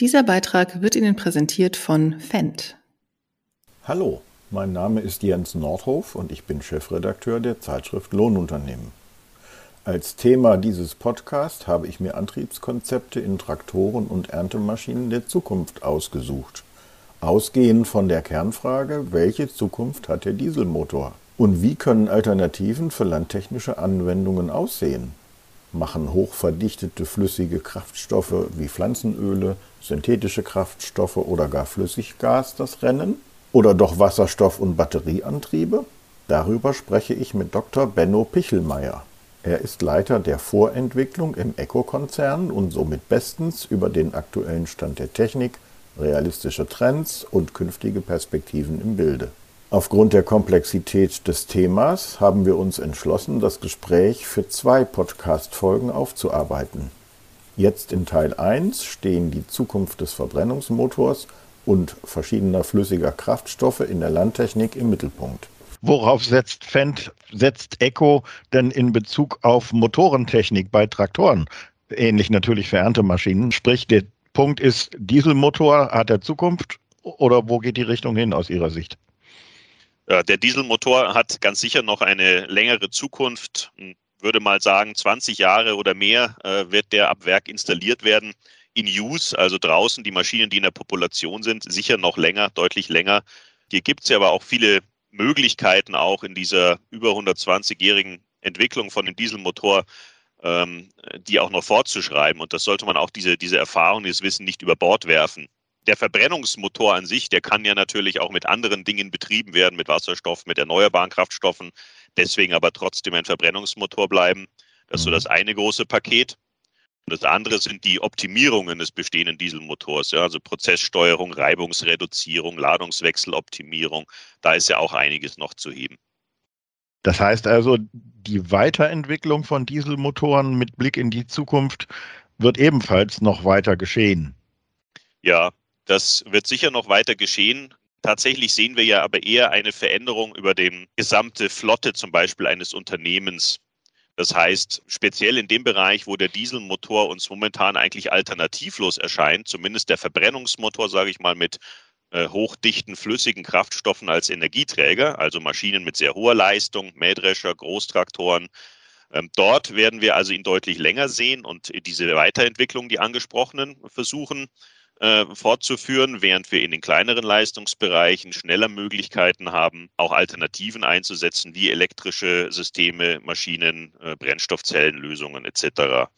Dieser Beitrag wird Ihnen präsentiert von Fendt. Hallo, mein Name ist Jens Nordhof und ich bin Chefredakteur der Zeitschrift Lohnunternehmen. Als Thema dieses Podcasts habe ich mir Antriebskonzepte in Traktoren und Erntemaschinen der Zukunft ausgesucht. Ausgehend von der Kernfrage, welche Zukunft hat der Dieselmotor? Und wie können Alternativen für landtechnische Anwendungen aussehen? Machen hochverdichtete flüssige Kraftstoffe wie Pflanzenöle, synthetische Kraftstoffe oder gar Flüssiggas das Rennen? Oder doch Wasserstoff- und Batterieantriebe? Darüber spreche ich mit Dr. Benno Pichelmeier. Er ist Leiter der Vorentwicklung im ECO-Konzern und somit bestens über den aktuellen Stand der Technik, realistische Trends und künftige Perspektiven im Bilde. Aufgrund der Komplexität des Themas haben wir uns entschlossen, das Gespräch für zwei Podcast-Folgen aufzuarbeiten. Jetzt in Teil 1 stehen die Zukunft des Verbrennungsmotors und verschiedener flüssiger Kraftstoffe in der Landtechnik im Mittelpunkt. Worauf setzt Fendt, setzt Eco denn in Bezug auf Motorentechnik bei Traktoren? Ähnlich natürlich für Erntemaschinen. Sprich, der Punkt ist, Dieselmotor hat er Zukunft oder wo geht die Richtung hin aus Ihrer Sicht? Der Dieselmotor hat ganz sicher noch eine längere Zukunft. Ich würde mal sagen, 20 Jahre oder mehr äh, wird der ab Werk installiert werden. In Use, also draußen, die Maschinen, die in der Population sind, sicher noch länger, deutlich länger. Hier gibt es ja aber auch viele Möglichkeiten auch in dieser über 120-jährigen Entwicklung von dem Dieselmotor, ähm, die auch noch fortzuschreiben. Und das sollte man auch diese, diese Erfahrung, dieses Wissen nicht über Bord werfen. Der Verbrennungsmotor an sich, der kann ja natürlich auch mit anderen Dingen betrieben werden, mit Wasserstoff, mit erneuerbaren Kraftstoffen, deswegen aber trotzdem ein Verbrennungsmotor bleiben. Das ist so mhm. das eine große Paket. Und das andere sind die Optimierungen des bestehenden Dieselmotors, ja, also Prozesssteuerung, Reibungsreduzierung, Ladungswechseloptimierung. Da ist ja auch einiges noch zu heben. Das heißt also, die Weiterentwicklung von Dieselmotoren mit Blick in die Zukunft wird ebenfalls noch weiter geschehen. Ja, das wird sicher noch weiter geschehen. Tatsächlich sehen wir ja aber eher eine Veränderung über die gesamte Flotte zum Beispiel eines Unternehmens. Das heißt, speziell in dem Bereich, wo der Dieselmotor uns momentan eigentlich alternativlos erscheint, zumindest der Verbrennungsmotor, sage ich mal, mit äh, hochdichten flüssigen Kraftstoffen als Energieträger, also Maschinen mit sehr hoher Leistung, Mähdrescher, Großtraktoren. Ähm, dort werden wir also ihn deutlich länger sehen und diese Weiterentwicklung, die angesprochenen, versuchen äh, fortzuführen, während wir in den kleineren Leistungsbereichen schneller Möglichkeiten haben, auch Alternativen einzusetzen, wie elektrische Systeme, Maschinen, äh, Brennstoffzellenlösungen etc.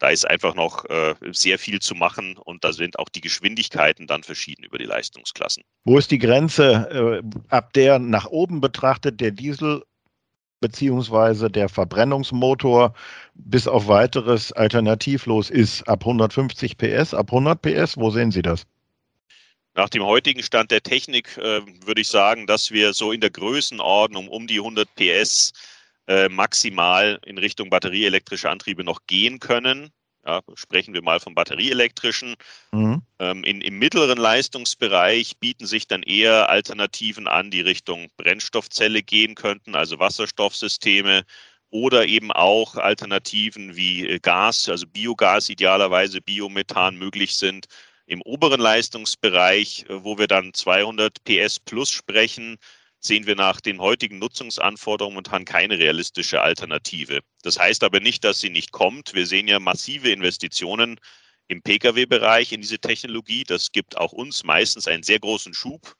Da ist einfach noch äh, sehr viel zu machen und da sind auch die Geschwindigkeiten dann verschieden über die Leistungsklassen. Wo ist die Grenze, äh, ab der nach oben betrachtet der Diesel beziehungsweise der Verbrennungsmotor bis auf weiteres alternativlos ist. Ab 150 PS, ab 100 PS, wo sehen Sie das? Nach dem heutigen Stand der Technik äh, würde ich sagen, dass wir so in der Größenordnung um die 100 PS äh, maximal in Richtung batterieelektrische Antriebe noch gehen können. Ja, sprechen wir mal vom batterieelektrischen. Mhm. Ähm, in, Im mittleren Leistungsbereich bieten sich dann eher Alternativen an, die Richtung Brennstoffzelle gehen könnten, also Wasserstoffsysteme oder eben auch Alternativen wie äh, Gas, also Biogas idealerweise, Biomethan möglich sind. Im oberen Leistungsbereich, äh, wo wir dann 200 PS plus sprechen, sehen wir nach den heutigen Nutzungsanforderungen momentan keine realistische Alternative. Das heißt aber nicht, dass sie nicht kommt. Wir sehen ja massive Investitionen im Pkw-Bereich in diese Technologie. Das gibt auch uns meistens einen sehr großen Schub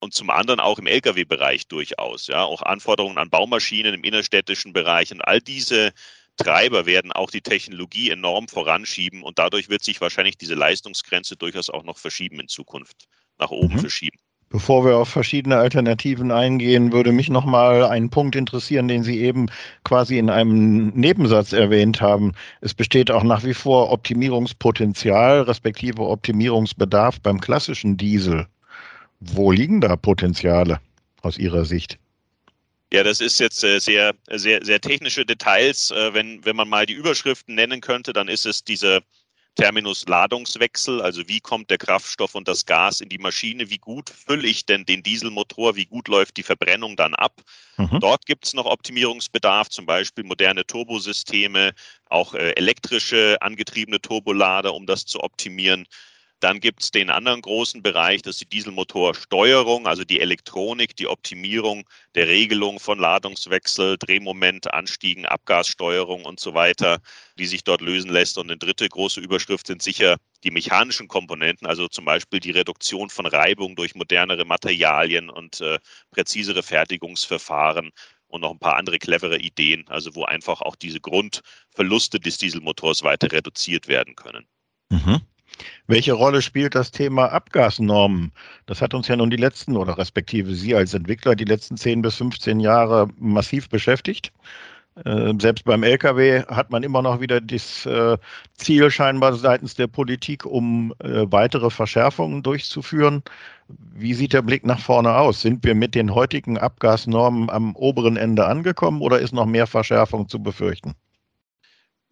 und zum anderen auch im Lkw-Bereich durchaus. Ja, auch Anforderungen an Baumaschinen im innerstädtischen Bereich und all diese Treiber werden auch die Technologie enorm voranschieben und dadurch wird sich wahrscheinlich diese Leistungsgrenze durchaus auch noch verschieben in Zukunft, nach oben mhm. verschieben. Bevor wir auf verschiedene Alternativen eingehen, würde mich noch mal ein Punkt interessieren, den Sie eben quasi in einem Nebensatz erwähnt haben. Es besteht auch nach wie vor Optimierungspotenzial respektive Optimierungsbedarf beim klassischen Diesel. Wo liegen da Potenziale aus Ihrer Sicht? Ja, das ist jetzt äh, sehr, sehr, sehr technische Details. Äh, wenn, wenn man mal die Überschriften nennen könnte, dann ist es diese Terminus Ladungswechsel, also wie kommt der Kraftstoff und das Gas in die Maschine, wie gut fülle ich denn den Dieselmotor, wie gut läuft die Verbrennung dann ab. Mhm. Dort gibt es noch Optimierungsbedarf, zum Beispiel moderne Turbosysteme, auch äh, elektrische angetriebene Turbolader, um das zu optimieren. Dann gibt es den anderen großen Bereich, das ist die Dieselmotorsteuerung, also die Elektronik, die Optimierung der Regelung von Ladungswechsel, Drehmoment, Anstiegen, Abgassteuerung und so weiter, die sich dort lösen lässt. Und eine dritte große Überschrift sind sicher die mechanischen Komponenten, also zum Beispiel die Reduktion von Reibung durch modernere Materialien und äh, präzisere Fertigungsverfahren und noch ein paar andere clevere Ideen, also wo einfach auch diese Grundverluste des Dieselmotors weiter reduziert werden können. Mhm. Welche Rolle spielt das Thema Abgasnormen? Das hat uns ja nun die letzten oder respektive Sie als Entwickler die letzten 10 bis 15 Jahre massiv beschäftigt. Äh, selbst beim Lkw hat man immer noch wieder das äh, Ziel scheinbar seitens der Politik, um äh, weitere Verschärfungen durchzuführen. Wie sieht der Blick nach vorne aus? Sind wir mit den heutigen Abgasnormen am oberen Ende angekommen oder ist noch mehr Verschärfung zu befürchten?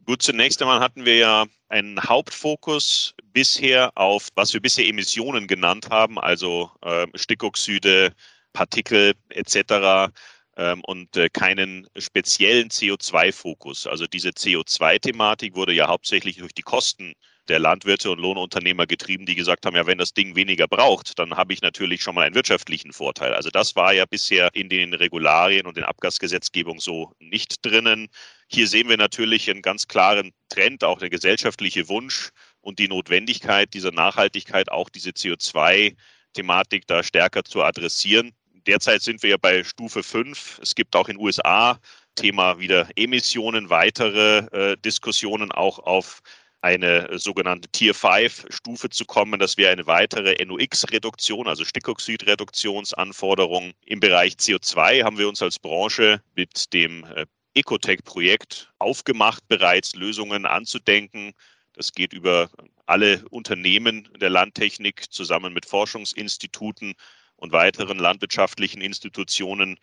Gut, zunächst einmal hatten wir ja einen Hauptfokus bisher auf, was wir bisher Emissionen genannt haben, also äh, Stickoxide, Partikel etc. Ähm, und äh, keinen speziellen CO2-Fokus. Also diese CO2-Thematik wurde ja hauptsächlich durch die Kosten der Landwirte und Lohnunternehmer getrieben, die gesagt haben, ja, wenn das Ding weniger braucht, dann habe ich natürlich schon mal einen wirtschaftlichen Vorteil. Also das war ja bisher in den Regularien und den Abgasgesetzgebungen so nicht drinnen. Hier sehen wir natürlich einen ganz klaren Trend, auch der gesellschaftliche Wunsch und die Notwendigkeit dieser Nachhaltigkeit, auch diese CO2-Thematik da stärker zu adressieren. Derzeit sind wir ja bei Stufe 5. Es gibt auch in den USA Thema wieder Emissionen, weitere äh, Diskussionen auch auf eine sogenannte Tier 5 Stufe zu kommen. Das wäre eine weitere NOx-Reduktion, also Stickoxid-Reduktionsanforderung. Im Bereich CO2 haben wir uns als Branche mit dem äh, Ecotech-Projekt aufgemacht, bereits Lösungen anzudenken. Das geht über alle Unternehmen der Landtechnik zusammen mit Forschungsinstituten und weiteren landwirtschaftlichen Institutionen,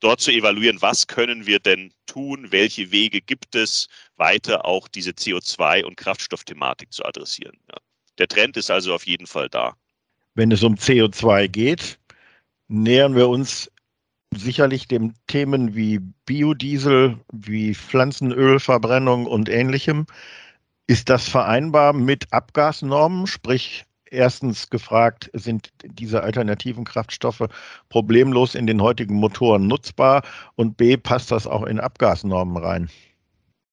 dort zu evaluieren, was können wir denn tun, welche Wege gibt es, weiter auch diese CO2- und Kraftstoffthematik zu adressieren. Ja. Der Trend ist also auf jeden Fall da. Wenn es um CO2 geht, nähern wir uns sicherlich dem Themen wie Biodiesel, wie Pflanzenölverbrennung und ähnlichem. Ist das vereinbar mit Abgasnormen? Sprich, erstens gefragt, sind diese alternativen Kraftstoffe problemlos in den heutigen Motoren nutzbar? Und B, passt das auch in Abgasnormen rein?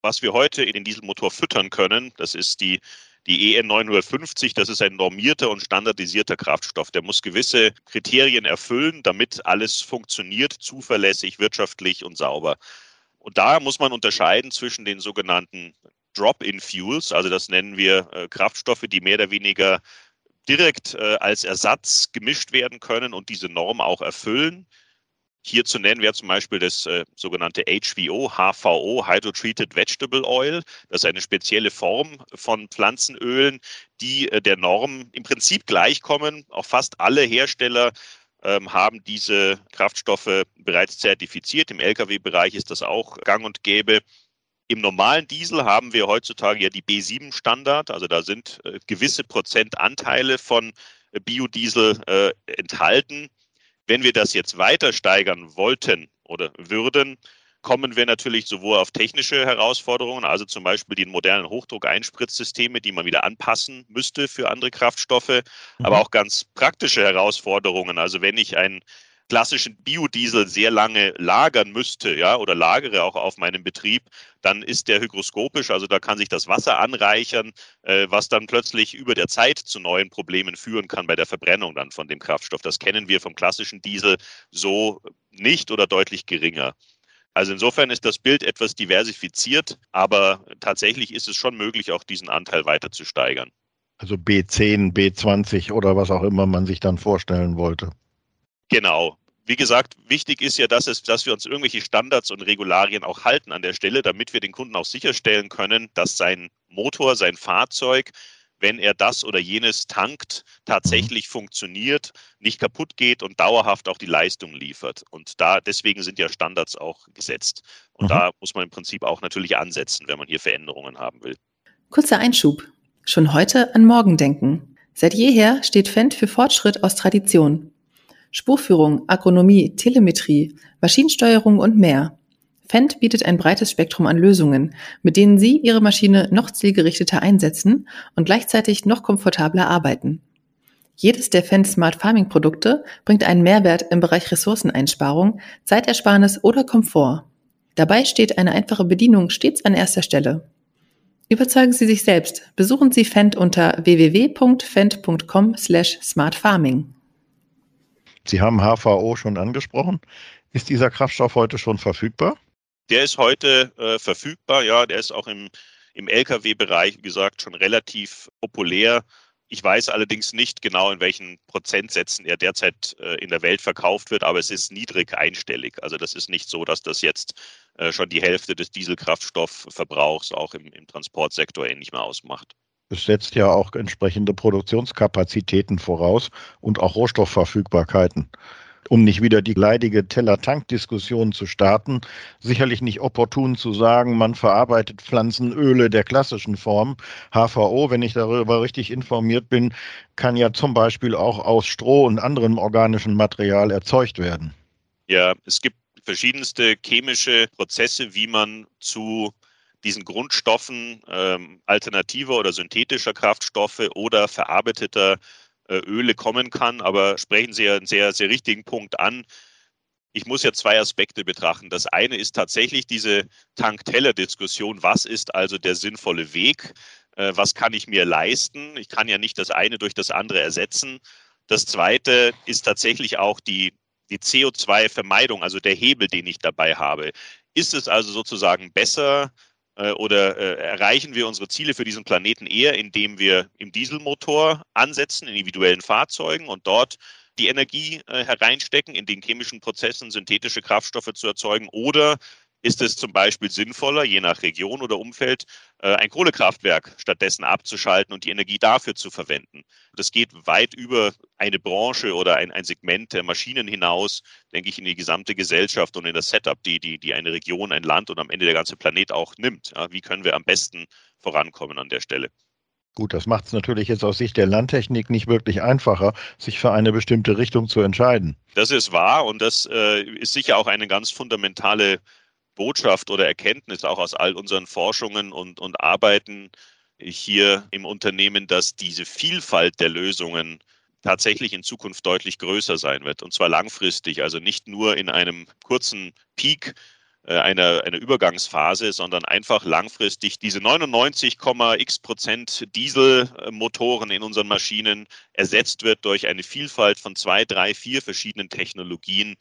Was wir heute in den Dieselmotor füttern können, das ist die die EN 950, das ist ein normierter und standardisierter Kraftstoff. Der muss gewisse Kriterien erfüllen, damit alles funktioniert, zuverlässig, wirtschaftlich und sauber. Und da muss man unterscheiden zwischen den sogenannten Drop-in-Fuels, also das nennen wir äh, Kraftstoffe, die mehr oder weniger direkt äh, als Ersatz gemischt werden können und diese Norm auch erfüllen. Hier zu nennen wäre zum Beispiel das äh, sogenannte HVO, HVO, Hydrotreated Vegetable Oil. Das ist eine spezielle Form von Pflanzenölen, die äh, der Norm im Prinzip gleichkommen. Auch fast alle Hersteller ähm, haben diese Kraftstoffe bereits zertifiziert. Im Lkw-Bereich ist das auch gang und gäbe. Im normalen Diesel haben wir heutzutage ja die B7-Standard, also da sind äh, gewisse Prozentanteile von äh, Biodiesel äh, enthalten. Wenn wir das jetzt weiter steigern wollten oder würden, kommen wir natürlich sowohl auf technische Herausforderungen, also zum Beispiel die modernen Hochdruckeinspritzsysteme, die man wieder anpassen müsste für andere Kraftstoffe, mhm. aber auch ganz praktische Herausforderungen. Also wenn ich ein klassischen Biodiesel sehr lange lagern müsste, ja, oder lagere auch auf meinem Betrieb, dann ist der hygroskopisch, also da kann sich das Wasser anreichern, äh, was dann plötzlich über der Zeit zu neuen Problemen führen kann bei der Verbrennung dann von dem Kraftstoff. Das kennen wir vom klassischen Diesel so nicht oder deutlich geringer. Also insofern ist das Bild etwas diversifiziert, aber tatsächlich ist es schon möglich, auch diesen Anteil weiter zu steigern. Also B10, B20 oder was auch immer man sich dann vorstellen wollte. Genau. Wie gesagt, wichtig ist ja, dass, es, dass wir uns irgendwelche Standards und Regularien auch halten an der Stelle, damit wir den Kunden auch sicherstellen können, dass sein Motor, sein Fahrzeug, wenn er das oder jenes tankt, tatsächlich mhm. funktioniert, nicht kaputt geht und dauerhaft auch die Leistung liefert. Und da deswegen sind ja Standards auch gesetzt. Und mhm. da muss man im Prinzip auch natürlich ansetzen, wenn man hier Veränderungen haben will. Kurzer Einschub. Schon heute an morgen denken. Seit jeher steht Fendt für Fortschritt aus Tradition. Spurführung, Agronomie, Telemetrie, Maschinensteuerung und mehr. Fendt bietet ein breites Spektrum an Lösungen, mit denen Sie Ihre Maschine noch zielgerichteter einsetzen und gleichzeitig noch komfortabler arbeiten. Jedes der Fendt Smart Farming Produkte bringt einen Mehrwert im Bereich Ressourceneinsparung, Zeitersparnis oder Komfort. Dabei steht eine einfache Bedienung stets an erster Stelle. Überzeugen Sie sich selbst. Besuchen Sie Fendt unter www.fendt.com/smartfarming. Sie haben HVO schon angesprochen. Ist dieser Kraftstoff heute schon verfügbar? Der ist heute äh, verfügbar, ja, der ist auch im, im Lkw-Bereich, wie gesagt, schon relativ populär. Ich weiß allerdings nicht genau, in welchen Prozentsätzen er derzeit äh, in der Welt verkauft wird, aber es ist niedrig einstellig. Also das ist nicht so, dass das jetzt äh, schon die Hälfte des Dieselkraftstoffverbrauchs auch im, im Transportsektor ähnlich mehr ausmacht. Es setzt ja auch entsprechende Produktionskapazitäten voraus und auch Rohstoffverfügbarkeiten um nicht wieder die leidige Teller-Tank-Diskussion zu starten, sicherlich nicht opportun zu sagen, man verarbeitet Pflanzenöle der klassischen Form. HVO, wenn ich darüber richtig informiert bin, kann ja zum Beispiel auch aus Stroh und anderem organischen Material erzeugt werden. Ja, es gibt verschiedenste chemische Prozesse, wie man zu diesen Grundstoffen ähm, alternativer oder synthetischer Kraftstoffe oder verarbeiteter äh, Öle kommen kann. Aber sprechen Sie einen sehr, sehr richtigen Punkt an. Ich muss ja zwei Aspekte betrachten. Das eine ist tatsächlich diese Tank-Teller-Diskussion. Was ist also der sinnvolle Weg? Äh, was kann ich mir leisten? Ich kann ja nicht das eine durch das andere ersetzen. Das zweite ist tatsächlich auch die, die CO2-Vermeidung, also der Hebel, den ich dabei habe. Ist es also sozusagen besser, oder äh, erreichen wir unsere Ziele für diesen Planeten eher, indem wir im Dieselmotor ansetzen, in individuellen Fahrzeugen und dort die Energie äh, hereinstecken, in den chemischen Prozessen synthetische Kraftstoffe zu erzeugen oder ist es zum Beispiel sinnvoller, je nach Region oder Umfeld, äh, ein Kohlekraftwerk stattdessen abzuschalten und die Energie dafür zu verwenden. Das geht weit über eine Branche oder ein, ein Segment der Maschinen hinaus, denke ich, in die gesamte Gesellschaft und in das Setup, die, die, die eine Region, ein Land und am Ende der ganze Planet auch nimmt. Ja, wie können wir am besten vorankommen an der Stelle? Gut, das macht es natürlich jetzt aus Sicht der Landtechnik nicht wirklich einfacher, sich für eine bestimmte Richtung zu entscheiden. Das ist wahr und das äh, ist sicher auch eine ganz fundamentale Botschaft oder Erkenntnis auch aus all unseren Forschungen und, und Arbeiten hier im Unternehmen, dass diese Vielfalt der Lösungen tatsächlich in Zukunft deutlich größer sein wird. Und zwar langfristig, also nicht nur in einem kurzen Peak äh, einer, einer Übergangsphase, sondern einfach langfristig diese 99,x Prozent Dieselmotoren in unseren Maschinen ersetzt wird durch eine Vielfalt von zwei, drei, vier verschiedenen Technologien,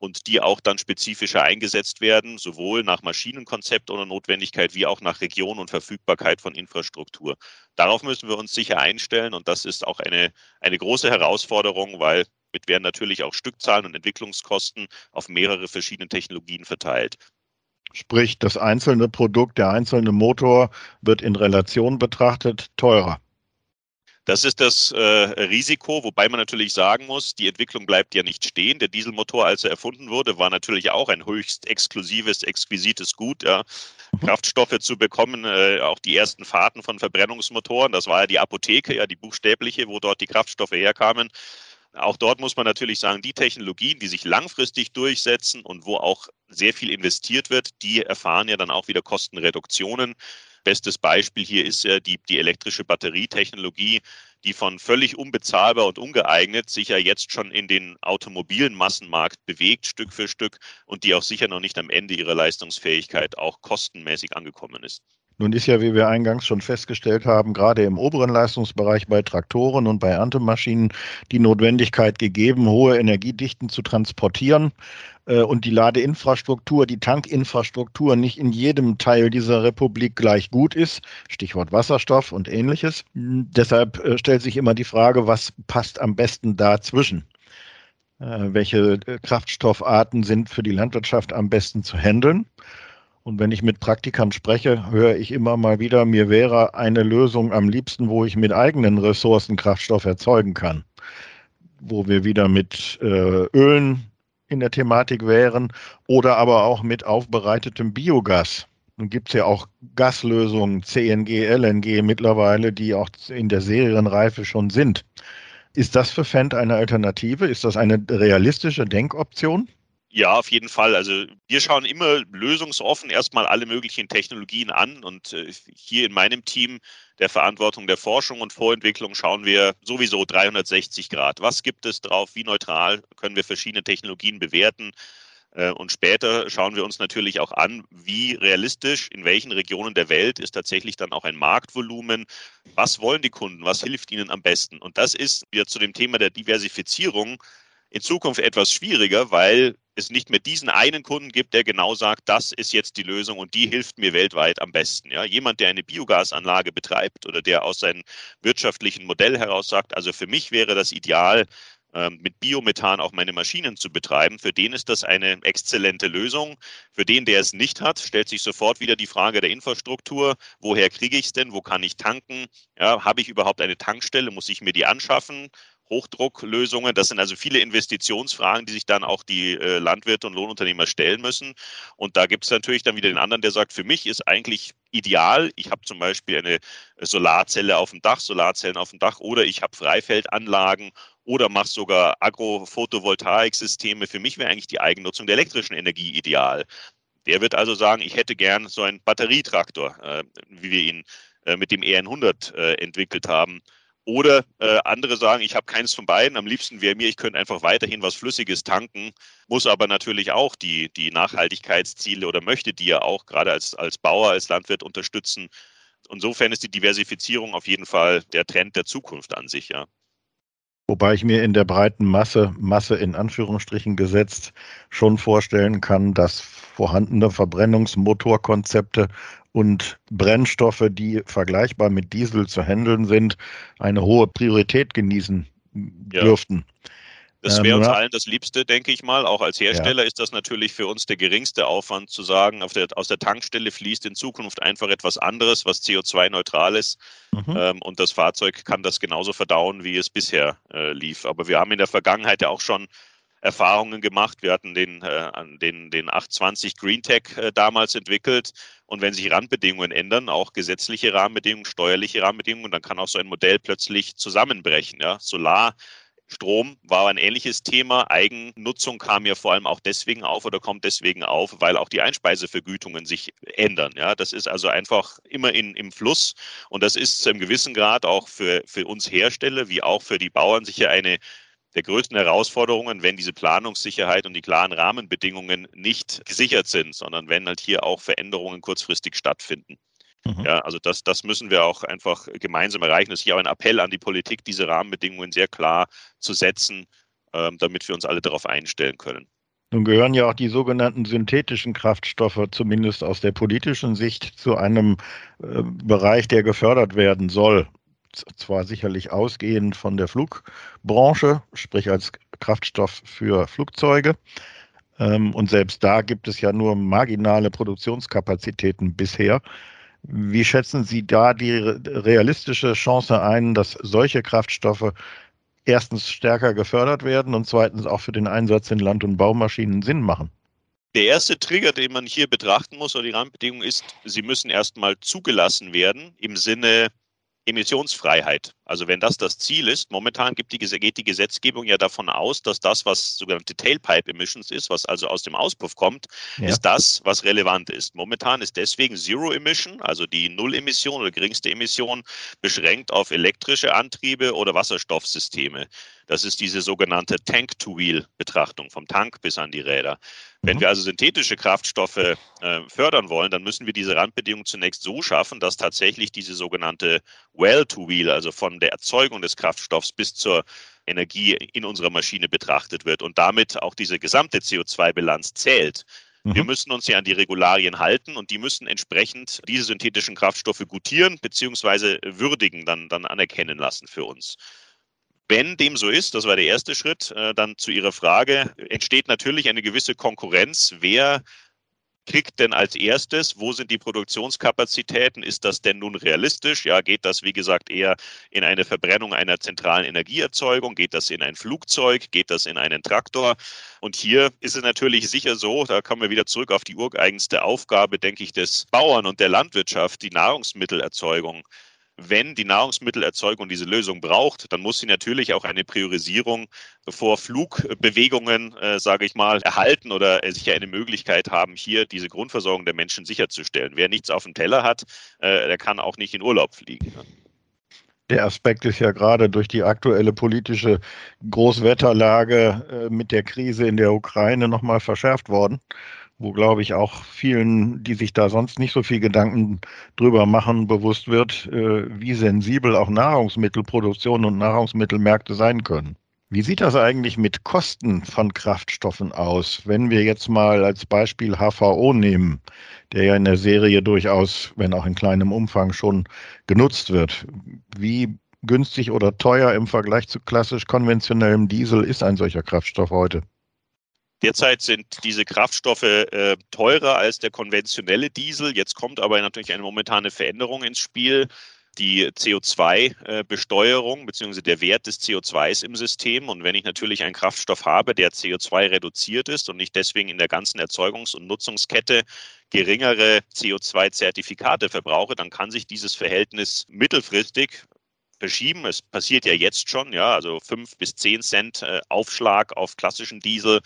und die auch dann spezifischer eingesetzt werden, sowohl nach Maschinenkonzept oder Notwendigkeit wie auch nach Region und Verfügbarkeit von Infrastruktur. Darauf müssen wir uns sicher einstellen und das ist auch eine, eine große Herausforderung, weil mit werden natürlich auch Stückzahlen und Entwicklungskosten auf mehrere verschiedene Technologien verteilt. Sprich, das einzelne Produkt, der einzelne Motor wird in Relation betrachtet teurer. Das ist das äh, Risiko, wobei man natürlich sagen muss, die Entwicklung bleibt ja nicht stehen. Der Dieselmotor, als er erfunden wurde, war natürlich auch ein höchst exklusives, exquisites Gut. Ja. Mhm. Kraftstoffe zu bekommen, äh, auch die ersten Fahrten von Verbrennungsmotoren, das war ja die Apotheke, ja die buchstäbliche, wo dort die Kraftstoffe herkamen. Auch dort muss man natürlich sagen, die Technologien, die sich langfristig durchsetzen und wo auch sehr viel investiert wird, die erfahren ja dann auch wieder Kostenreduktionen. Bestes Beispiel hier ist ja die, die elektrische Batterietechnologie, die von völlig unbezahlbar und ungeeignet sich ja jetzt schon in den automobilen Massenmarkt bewegt, Stück für Stück, und die auch sicher noch nicht am Ende ihrer Leistungsfähigkeit auch kostenmäßig angekommen ist. Nun ist ja, wie wir eingangs schon festgestellt haben, gerade im oberen Leistungsbereich bei Traktoren und bei Erntemaschinen die Notwendigkeit gegeben, hohe Energiedichten zu transportieren äh, und die Ladeinfrastruktur, die Tankinfrastruktur nicht in jedem Teil dieser Republik gleich gut ist. Stichwort Wasserstoff und ähnliches. Deshalb äh, stellt sich immer die Frage, was passt am besten dazwischen? Äh, welche Kraftstoffarten sind für die Landwirtschaft am besten zu handeln? Und wenn ich mit Praktikern spreche, höre ich immer mal wieder, mir wäre eine Lösung am liebsten, wo ich mit eigenen Ressourcen Kraftstoff erzeugen kann. Wo wir wieder mit äh, Ölen in der Thematik wären oder aber auch mit aufbereitetem Biogas. Nun gibt es ja auch Gaslösungen, CNG, LNG mittlerweile, die auch in der Serienreife schon sind. Ist das für Fendt eine Alternative? Ist das eine realistische Denkoption? Ja, auf jeden Fall. Also wir schauen immer lösungsoffen erstmal alle möglichen Technologien an und äh, hier in meinem Team der Verantwortung der Forschung und Vorentwicklung schauen wir sowieso 360 Grad. Was gibt es drauf? Wie neutral können wir verschiedene Technologien bewerten? Äh, und später schauen wir uns natürlich auch an, wie realistisch in welchen Regionen der Welt ist tatsächlich dann auch ein Marktvolumen. Was wollen die Kunden? Was hilft ihnen am besten? Und das ist wieder zu dem Thema der Diversifizierung in Zukunft etwas schwieriger, weil es nicht mehr diesen einen Kunden gibt, der genau sagt, das ist jetzt die Lösung und die hilft mir weltweit am besten. Ja, jemand, der eine Biogasanlage betreibt oder der aus seinem wirtschaftlichen Modell heraus sagt, also für mich wäre das ideal, ähm, mit Biomethan auch meine Maschinen zu betreiben. Für den ist das eine exzellente Lösung. Für den, der es nicht hat, stellt sich sofort wieder die Frage der Infrastruktur. Woher kriege ich es denn? Wo kann ich tanken? Ja, habe ich überhaupt eine Tankstelle? Muss ich mir die anschaffen? Hochdrucklösungen. Das sind also viele Investitionsfragen, die sich dann auch die äh, Landwirte und Lohnunternehmer stellen müssen. Und da gibt es natürlich dann wieder den anderen, der sagt, für mich ist eigentlich ideal, ich habe zum Beispiel eine Solarzelle auf dem Dach, Solarzellen auf dem Dach oder ich habe Freifeldanlagen oder mache sogar Agro-Photovoltaik-Systeme. Für mich wäre eigentlich die Eigennutzung der elektrischen Energie ideal. Der wird also sagen, ich hätte gern so einen Batterietraktor, äh, wie wir ihn äh, mit dem EN100 äh, entwickelt haben. Oder äh, andere sagen, ich habe keins von beiden. Am liebsten wäre mir, ich könnte einfach weiterhin was Flüssiges tanken, muss aber natürlich auch die, die Nachhaltigkeitsziele oder möchte die ja auch gerade als, als Bauer, als Landwirt unterstützen. Insofern ist die Diversifizierung auf jeden Fall der Trend der Zukunft an sich, ja. Wobei ich mir in der breiten Masse, Masse in Anführungsstrichen gesetzt, schon vorstellen kann, dass vorhandene Verbrennungsmotorkonzepte und Brennstoffe, die vergleichbar mit Diesel zu handeln sind, eine hohe Priorität genießen ja. Das wäre uns allen das Liebste, denke ich mal. Auch als Hersteller ja. ist das natürlich für uns der geringste Aufwand zu sagen, der, aus der Tankstelle fließt in Zukunft einfach etwas anderes, was CO2-neutral ist. Mhm. Ähm, und das Fahrzeug kann das genauso verdauen, wie es bisher äh, lief. Aber wir haben in der Vergangenheit ja auch schon Erfahrungen gemacht. Wir hatten den, äh, den, den 820 GreenTech äh, damals entwickelt. Und wenn sich Randbedingungen ändern, auch gesetzliche Rahmenbedingungen, steuerliche Rahmenbedingungen, dann kann auch so ein Modell plötzlich zusammenbrechen. Ja? Solar Strom war ein ähnliches Thema. Eigennutzung kam ja vor allem auch deswegen auf oder kommt deswegen auf, weil auch die Einspeisevergütungen sich ändern. Ja, das ist also einfach immer in, im Fluss und das ist zu einem gewissen Grad auch für, für uns Hersteller wie auch für die Bauern sicher eine der größten Herausforderungen, wenn diese Planungssicherheit und die klaren Rahmenbedingungen nicht gesichert sind, sondern wenn halt hier auch Veränderungen kurzfristig stattfinden. Mhm. Ja, also das, das müssen wir auch einfach gemeinsam erreichen. Das ist hier auch ein Appell an die Politik, diese Rahmenbedingungen sehr klar zu setzen, ähm, damit wir uns alle darauf einstellen können. Nun gehören ja auch die sogenannten synthetischen Kraftstoffe, zumindest aus der politischen Sicht, zu einem äh, Bereich, der gefördert werden soll zwar sicherlich ausgehend von der Flugbranche, sprich als Kraftstoff für Flugzeuge. Ähm, und selbst da gibt es ja nur marginale Produktionskapazitäten bisher. Wie schätzen Sie da die realistische Chance ein, dass solche Kraftstoffe erstens stärker gefördert werden und zweitens auch für den Einsatz in Land- und Baumaschinen Sinn machen? Der erste Trigger, den man hier betrachten muss, oder die Rahmenbedingung ist, sie müssen erstmal zugelassen werden im Sinne Emissionsfreiheit. Also wenn das das Ziel ist, momentan die, geht die Gesetzgebung ja davon aus, dass das, was sogenannte Tailpipe Emissions ist, was also aus dem Auspuff kommt, ja. ist das, was relevant ist. Momentan ist deswegen Zero Emission, also die Null-Emission oder geringste Emission, beschränkt auf elektrische Antriebe oder Wasserstoffsysteme. Das ist diese sogenannte Tank-to-Wheel-Betrachtung, vom Tank bis an die Räder. Wenn mhm. wir also synthetische Kraftstoffe äh, fördern wollen, dann müssen wir diese Randbedingungen zunächst so schaffen, dass tatsächlich diese sogenannte Well-to-Wheel, also von der Erzeugung des Kraftstoffs bis zur Energie in unserer Maschine betrachtet wird und damit auch diese gesamte CO2-Bilanz zählt. Mhm. Wir müssen uns ja an die Regularien halten und die müssen entsprechend diese synthetischen Kraftstoffe gutieren bzw. würdigen, dann, dann anerkennen lassen für uns. Wenn dem so ist, das war der erste Schritt, äh, dann zu Ihrer Frage, entsteht natürlich eine gewisse Konkurrenz. Wer kriegt denn als erstes, wo sind die Produktionskapazitäten? Ist das denn nun realistisch? Ja, geht das, wie gesagt, eher in eine Verbrennung einer zentralen Energieerzeugung? Geht das in ein Flugzeug? Geht das in einen Traktor? Und hier ist es natürlich sicher so, da kommen wir wieder zurück auf die ureigenste Aufgabe, denke ich, des Bauern und der Landwirtschaft, die Nahrungsmittelerzeugung wenn die Nahrungsmittelerzeugung diese Lösung braucht, dann muss sie natürlich auch eine Priorisierung vor Flugbewegungen, äh, sage ich mal, erhalten oder äh, sicher eine Möglichkeit haben, hier diese Grundversorgung der Menschen sicherzustellen. Wer nichts auf dem Teller hat, äh, der kann auch nicht in Urlaub fliegen. Ne? Der Aspekt ist ja gerade durch die aktuelle politische Großwetterlage äh, mit der Krise in der Ukraine nochmal verschärft worden wo, glaube ich, auch vielen, die sich da sonst nicht so viel Gedanken drüber machen, bewusst wird, äh, wie sensibel auch Nahrungsmittelproduktion und Nahrungsmittelmärkte sein können. Wie sieht das eigentlich mit Kosten von Kraftstoffen aus, wenn wir jetzt mal als Beispiel HVO nehmen, der ja in der Serie durchaus, wenn auch in kleinem Umfang schon genutzt wird? Wie günstig oder teuer im Vergleich zu klassisch konventionellem Diesel ist ein solcher Kraftstoff heute? Derzeit sind diese Kraftstoffe äh, teurer als der konventionelle Diesel. Jetzt kommt aber natürlich eine momentane Veränderung ins Spiel. Die CO2-Besteuerung äh, bzw. der Wert des CO2s im System. Und wenn ich natürlich einen Kraftstoff habe, der CO2 reduziert ist und ich deswegen in der ganzen Erzeugungs- und Nutzungskette geringere CO2-Zertifikate verbrauche, dann kann sich dieses Verhältnis mittelfristig verschieben. Es passiert ja jetzt schon, ja, also fünf bis zehn Cent äh, Aufschlag auf klassischen Diesel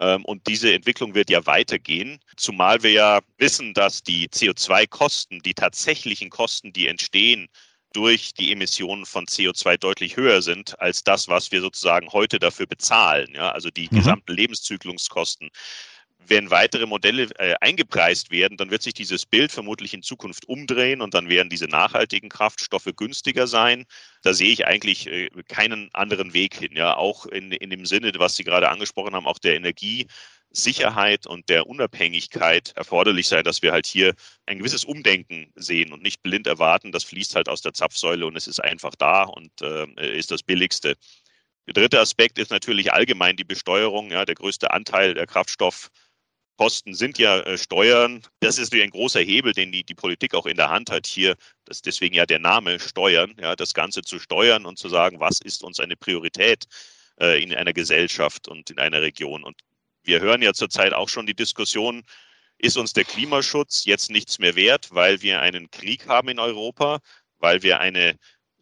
und diese Entwicklung wird ja weitergehen, zumal wir ja wissen, dass die CO2-Kosten, die tatsächlichen Kosten, die entstehen, durch die Emissionen von CO2 deutlich höher sind als das, was wir sozusagen heute dafür bezahlen. Ja, also die mhm. gesamten Lebenszykluskosten wenn weitere Modelle äh, eingepreist werden, dann wird sich dieses Bild vermutlich in Zukunft umdrehen und dann werden diese nachhaltigen Kraftstoffe günstiger sein. Da sehe ich eigentlich äh, keinen anderen Weg hin. Ja, auch in, in dem Sinne, was Sie gerade angesprochen haben, auch der Energiesicherheit und der Unabhängigkeit erforderlich sein, dass wir halt hier ein gewisses Umdenken sehen und nicht blind erwarten, das fließt halt aus der Zapfsäule und es ist einfach da und äh, ist das Billigste. Der dritte Aspekt ist natürlich allgemein die Besteuerung. Ja, der größte Anteil der Kraftstoff Kosten sind ja äh, Steuern. Das ist ein großer Hebel, den die, die Politik auch in der Hand hat, hier, das deswegen ja der Name Steuern, ja, das Ganze zu steuern und zu sagen, was ist uns eine Priorität äh, in einer Gesellschaft und in einer Region. Und wir hören ja zurzeit auch schon die Diskussion, ist uns der Klimaschutz jetzt nichts mehr wert, weil wir einen Krieg haben in Europa, weil wir eine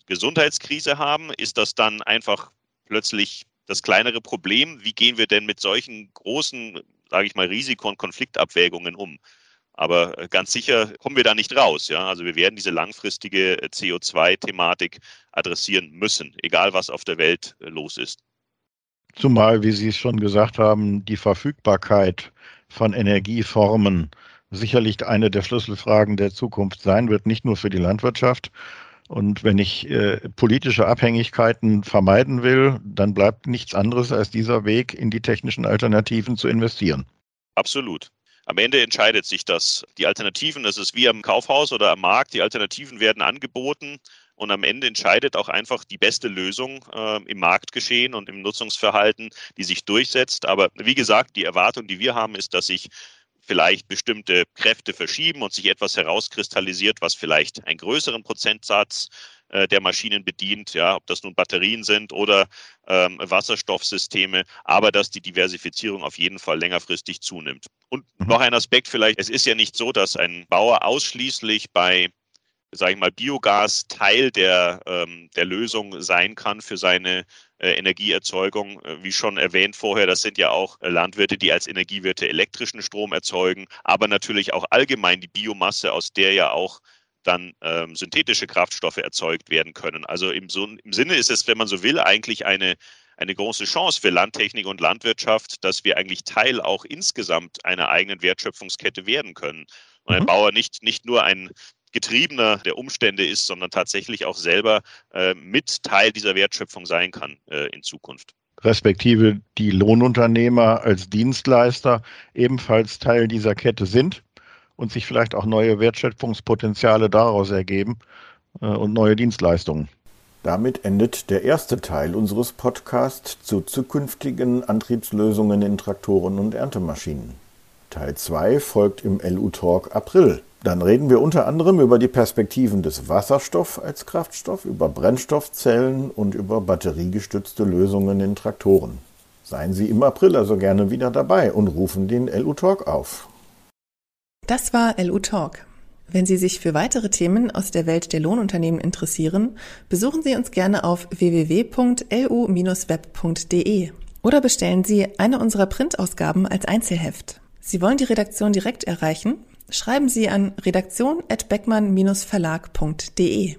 Gesundheitskrise haben? Ist das dann einfach plötzlich das kleinere Problem? Wie gehen wir denn mit solchen großen sage ich mal, Risiko- und Konfliktabwägungen um. Aber äh, ganz sicher kommen wir da nicht raus. Ja? Also wir werden diese langfristige äh, CO2-Thematik adressieren müssen, egal was auf der Welt äh, los ist. Zumal, wie Sie es schon gesagt haben, die Verfügbarkeit von Energieformen sicherlich eine der Schlüsselfragen der Zukunft sein wird, nicht nur für die Landwirtschaft. Und wenn ich äh, politische Abhängigkeiten vermeiden will, dann bleibt nichts anderes als dieser Weg, in die technischen Alternativen zu investieren. Absolut. Am Ende entscheidet sich das. Die Alternativen, das ist wie am Kaufhaus oder am Markt, die Alternativen werden angeboten und am Ende entscheidet auch einfach die beste Lösung äh, im Marktgeschehen und im Nutzungsverhalten, die sich durchsetzt. Aber wie gesagt, die Erwartung, die wir haben, ist, dass sich vielleicht bestimmte Kräfte verschieben und sich etwas herauskristallisiert, was vielleicht einen größeren Prozentsatz äh, der Maschinen bedient, ja, ob das nun Batterien sind oder ähm, Wasserstoffsysteme, aber dass die Diversifizierung auf jeden Fall längerfristig zunimmt. Und mhm. noch ein Aspekt vielleicht, es ist ja nicht so, dass ein Bauer ausschließlich bei sage ich mal, Biogas Teil der, ähm, der Lösung sein kann für seine äh, Energieerzeugung. Äh, wie schon erwähnt vorher, das sind ja auch äh, Landwirte, die als Energiewirte elektrischen Strom erzeugen, aber natürlich auch allgemein die Biomasse, aus der ja auch dann ähm, synthetische Kraftstoffe erzeugt werden können. Also im, so, im Sinne ist es, wenn man so will, eigentlich eine, eine große Chance für Landtechnik und Landwirtschaft, dass wir eigentlich Teil auch insgesamt einer eigenen Wertschöpfungskette werden können. Und ein mhm. Bauer nicht, nicht nur ein Getriebener der Umstände ist, sondern tatsächlich auch selber äh, mit Teil dieser Wertschöpfung sein kann äh, in Zukunft. Respektive die Lohnunternehmer als Dienstleister ebenfalls Teil dieser Kette sind und sich vielleicht auch neue Wertschöpfungspotenziale daraus ergeben äh, und neue Dienstleistungen. Damit endet der erste Teil unseres Podcasts zu zukünftigen Antriebslösungen in Traktoren und Erntemaschinen. Teil 2 folgt im LU Talk April. Dann reden wir unter anderem über die Perspektiven des Wasserstoff als Kraftstoff, über Brennstoffzellen und über batteriegestützte Lösungen in Traktoren. Seien Sie im April also gerne wieder dabei und rufen den LU Talk auf. Das war LU Talk. Wenn Sie sich für weitere Themen aus der Welt der Lohnunternehmen interessieren, besuchen Sie uns gerne auf www.lu-web.de oder bestellen Sie eine unserer Printausgaben als Einzelheft. Sie wollen die Redaktion direkt erreichen? Schreiben Sie an redaktion@beckmann-verlag.de.